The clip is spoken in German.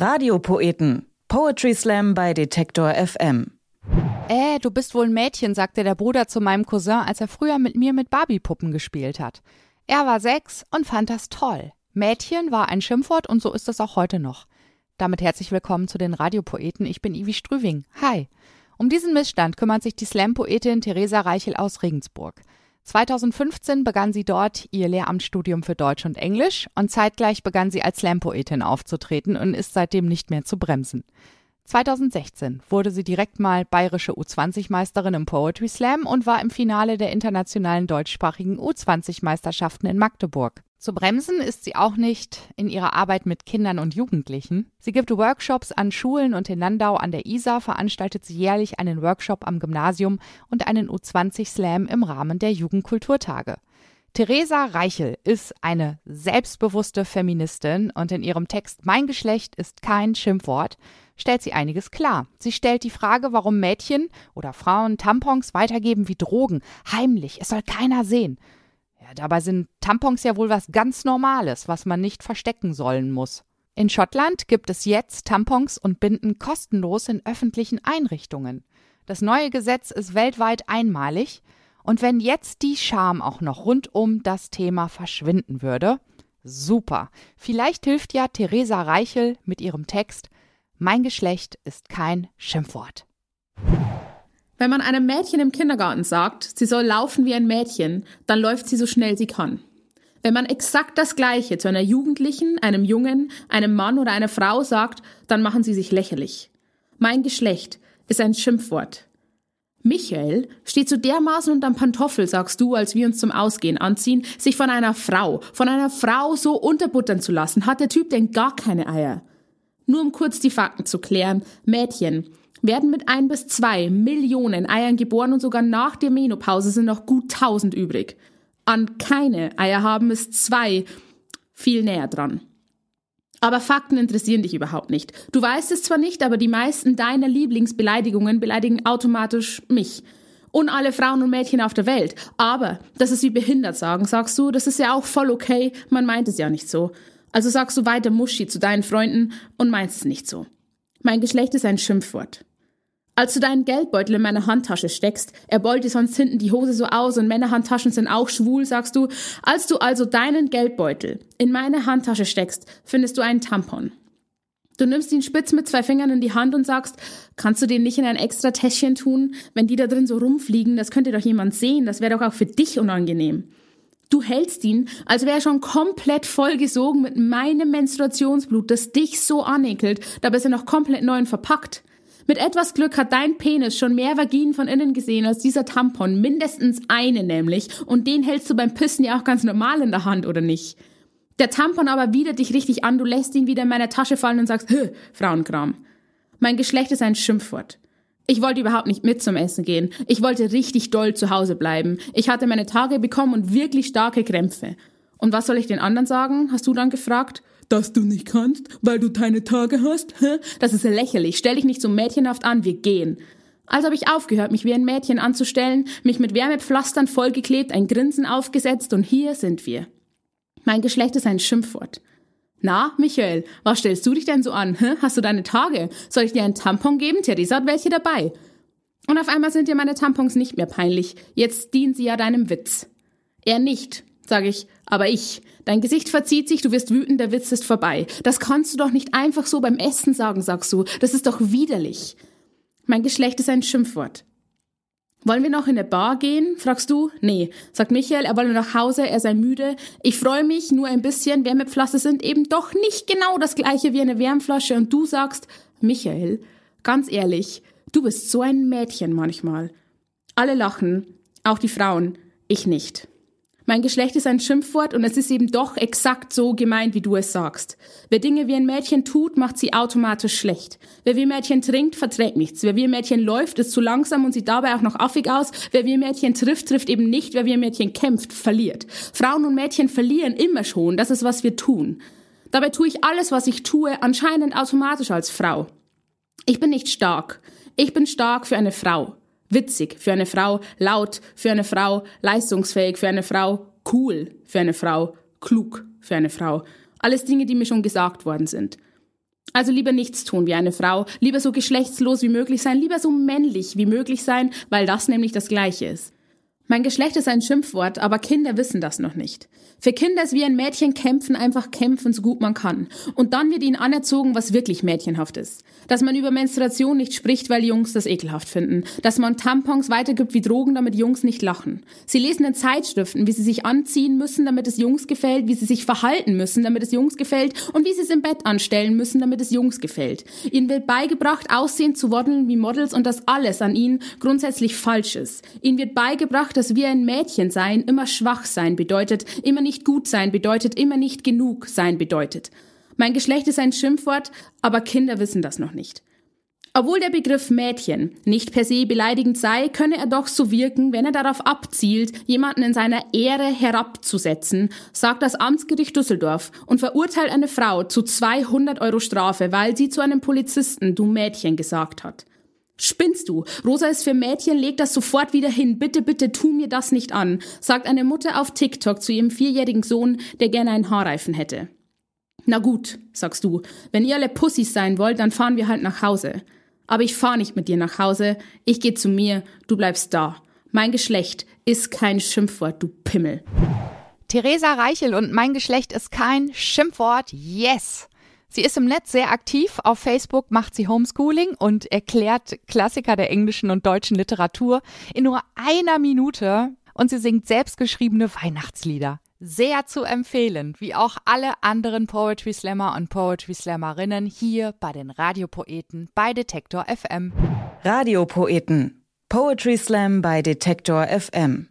Radiopoeten. Poetry Slam bei Detektor FM. Äh, du bist wohl ein Mädchen, sagte der Bruder zu meinem Cousin, als er früher mit mir mit Barbiepuppen gespielt hat. Er war sechs und fand das toll. Mädchen war ein Schimpfwort und so ist es auch heute noch. Damit herzlich willkommen zu den Radiopoeten. Ich bin Ivi Strüving. Hi. Um diesen Missstand kümmert sich die Slam-Poetin Theresa Reichel aus Regensburg. 2015 begann sie dort ihr Lehramtsstudium für Deutsch und Englisch und zeitgleich begann sie als Slam-Poetin aufzutreten und ist seitdem nicht mehr zu bremsen. 2016 wurde sie direkt mal bayerische U20-Meisterin im Poetry Slam und war im Finale der internationalen deutschsprachigen U20-Meisterschaften in Magdeburg. Zu bremsen ist sie auch nicht in ihrer Arbeit mit Kindern und Jugendlichen. Sie gibt Workshops an Schulen und in Landau an der Isar veranstaltet sie jährlich einen Workshop am Gymnasium und einen U20 Slam im Rahmen der Jugendkulturtage. Theresa Reichel ist eine selbstbewusste Feministin und in ihrem Text Mein Geschlecht ist kein Schimpfwort stellt sie einiges klar. Sie stellt die Frage, warum Mädchen oder Frauen Tampons weitergeben wie Drogen, heimlich, es soll keiner sehen. Ja, dabei sind Tampons ja wohl was ganz Normales, was man nicht verstecken sollen muss. In Schottland gibt es jetzt Tampons und Binden kostenlos in öffentlichen Einrichtungen. Das neue Gesetz ist weltweit einmalig, und wenn jetzt die Scham auch noch rund um das Thema verschwinden würde, super. Vielleicht hilft ja Theresa Reichel mit ihrem Text mein Geschlecht ist kein Schimpfwort. Wenn man einem Mädchen im Kindergarten sagt, sie soll laufen wie ein Mädchen, dann läuft sie so schnell sie kann. Wenn man exakt das Gleiche zu einer Jugendlichen, einem Jungen, einem Mann oder einer Frau sagt, dann machen sie sich lächerlich. Mein Geschlecht ist ein Schimpfwort. Michael steht so dermaßen unterm Pantoffel, sagst du, als wir uns zum Ausgehen anziehen, sich von einer Frau, von einer Frau so unterbuttern zu lassen, hat der Typ denn gar keine Eier. Nur um kurz die Fakten zu klären. Mädchen werden mit ein bis zwei Millionen Eiern geboren und sogar nach der Menopause sind noch gut tausend übrig. An keine Eier haben ist zwei viel näher dran. Aber Fakten interessieren dich überhaupt nicht. Du weißt es zwar nicht, aber die meisten deiner Lieblingsbeleidigungen beleidigen automatisch mich. Und alle Frauen und Mädchen auf der Welt. Aber, das ist wie behindert sagen, sagst du, das ist ja auch voll okay, man meint es ja nicht so. Also sagst du weiter Muschi zu deinen Freunden und meinst es nicht so. Mein Geschlecht ist ein Schimpfwort. Als du deinen Geldbeutel in meine Handtasche steckst, er beulte sonst hinten die Hose so aus und Männerhandtaschen sind auch schwul, sagst du, als du also deinen Geldbeutel in meine Handtasche steckst, findest du einen Tampon. Du nimmst ihn spitz mit zwei Fingern in die Hand und sagst, kannst du den nicht in ein extra Täschchen tun? Wenn die da drin so rumfliegen, das könnte doch jemand sehen, das wäre doch auch für dich unangenehm. Du hältst ihn, als wäre er schon komplett vollgesogen mit meinem Menstruationsblut, das dich so anekelt, dabei ist er noch komplett neu und verpackt. Mit etwas Glück hat dein Penis schon mehr Vaginen von innen gesehen als dieser Tampon, mindestens eine nämlich, und den hältst du beim Pissen ja auch ganz normal in der Hand, oder nicht? Der Tampon aber widert dich richtig an, du lässt ihn wieder in meine Tasche fallen und sagst, Hö, Frauenkram. Mein Geschlecht ist ein Schimpfwort. Ich wollte überhaupt nicht mit zum Essen gehen. Ich wollte richtig doll zu Hause bleiben. Ich hatte meine Tage bekommen und wirklich starke Krämpfe. Und was soll ich den anderen sagen? Hast du dann gefragt? Dass du nicht kannst, weil du deine Tage hast? Das ist lächerlich. Stell dich nicht so mädchenhaft an. Wir gehen. Also habe ich aufgehört, mich wie ein Mädchen anzustellen, mich mit Wärmepflastern vollgeklebt, ein Grinsen aufgesetzt und hier sind wir. Mein Geschlecht ist ein Schimpfwort. Na, Michael, was stellst du dich denn so an? Hä? Hast du deine Tage? Soll ich dir einen Tampon geben? Theresa hat welche dabei. Und auf einmal sind dir meine Tampons nicht mehr peinlich. Jetzt dienen sie ja deinem Witz. Er nicht, sage ich, aber ich. Dein Gesicht verzieht sich, du wirst wütend, der Witz ist vorbei. Das kannst du doch nicht einfach so beim Essen sagen, sagst du. Das ist doch widerlich. Mein Geschlecht ist ein Schimpfwort. Wollen wir noch in eine Bar gehen? fragst du. Nee, sagt Michael, er wolle nach Hause, er sei müde. Ich freue mich, nur ein bisschen. Wärmepflaster sind eben doch nicht genau das gleiche wie eine Wärmflasche. Und du sagst, Michael, ganz ehrlich, du bist so ein Mädchen manchmal. Alle lachen, auch die Frauen, ich nicht. Mein Geschlecht ist ein Schimpfwort und es ist eben doch exakt so gemeint, wie du es sagst. Wer Dinge wie ein Mädchen tut, macht sie automatisch schlecht. Wer wie ein Mädchen trinkt, verträgt nichts. Wer wie ein Mädchen läuft, ist zu langsam und sieht dabei auch noch affig aus. Wer wie ein Mädchen trifft, trifft eben nicht. Wer wie ein Mädchen kämpft, verliert. Frauen und Mädchen verlieren immer schon. Das ist, was wir tun. Dabei tue ich alles, was ich tue, anscheinend automatisch als Frau. Ich bin nicht stark. Ich bin stark für eine Frau witzig für eine Frau, laut für eine Frau, leistungsfähig für eine Frau, cool für eine Frau, klug für eine Frau. Alles Dinge, die mir schon gesagt worden sind. Also lieber nichts tun wie eine Frau, lieber so geschlechtslos wie möglich sein, lieber so männlich wie möglich sein, weil das nämlich das Gleiche ist. Mein Geschlecht ist ein Schimpfwort, aber Kinder wissen das noch nicht. Für Kinder ist wie ein Mädchen kämpfen, einfach kämpfen, so gut man kann. Und dann wird ihnen anerzogen, was wirklich mädchenhaft ist. Dass man über Menstruation nicht spricht, weil Jungs das ekelhaft finden. Dass man Tampons weitergibt wie Drogen, damit Jungs nicht lachen. Sie lesen in Zeitschriften, wie sie sich anziehen müssen, damit es Jungs gefällt, wie sie sich verhalten müssen, damit es Jungs gefällt und wie sie es im Bett anstellen müssen, damit es Jungs gefällt. Ihnen wird beigebracht, aussehen zu wodeln wie Models und dass alles an ihnen grundsätzlich falsch ist. Ihnen wird beigebracht, dass wir ein Mädchen sein immer schwach sein bedeutet, immer nicht gut sein bedeutet, immer nicht genug sein bedeutet. Mein Geschlecht ist ein Schimpfwort, aber Kinder wissen das noch nicht. Obwohl der Begriff Mädchen nicht per se beleidigend sei, könne er doch so wirken, wenn er darauf abzielt, jemanden in seiner Ehre herabzusetzen, sagt das Amtsgericht Düsseldorf und verurteilt eine Frau zu 200 Euro Strafe, weil sie zu einem Polizisten du Mädchen gesagt hat. Spinnst du? Rosa ist für Mädchen, leg das sofort wieder hin. Bitte, bitte, tu mir das nicht an, sagt eine Mutter auf TikTok zu ihrem vierjährigen Sohn, der gerne einen Haarreifen hätte. Na gut, sagst du, wenn ihr alle Pussys sein wollt, dann fahren wir halt nach Hause. Aber ich fahr nicht mit dir nach Hause, ich geh zu mir, du bleibst da. Mein Geschlecht ist kein Schimpfwort, du Pimmel. Theresa Reichel und mein Geschlecht ist kein Schimpfwort. Yes! Sie ist im Netz sehr aktiv. Auf Facebook macht sie Homeschooling und erklärt Klassiker der englischen und deutschen Literatur in nur einer Minute. Und sie singt selbstgeschriebene Weihnachtslieder. Sehr zu empfehlen, wie auch alle anderen Poetry Slammer und Poetry Slammerinnen hier bei den Radiopoeten bei Detektor FM. Radiopoeten. Poetry Slam bei Detektor FM.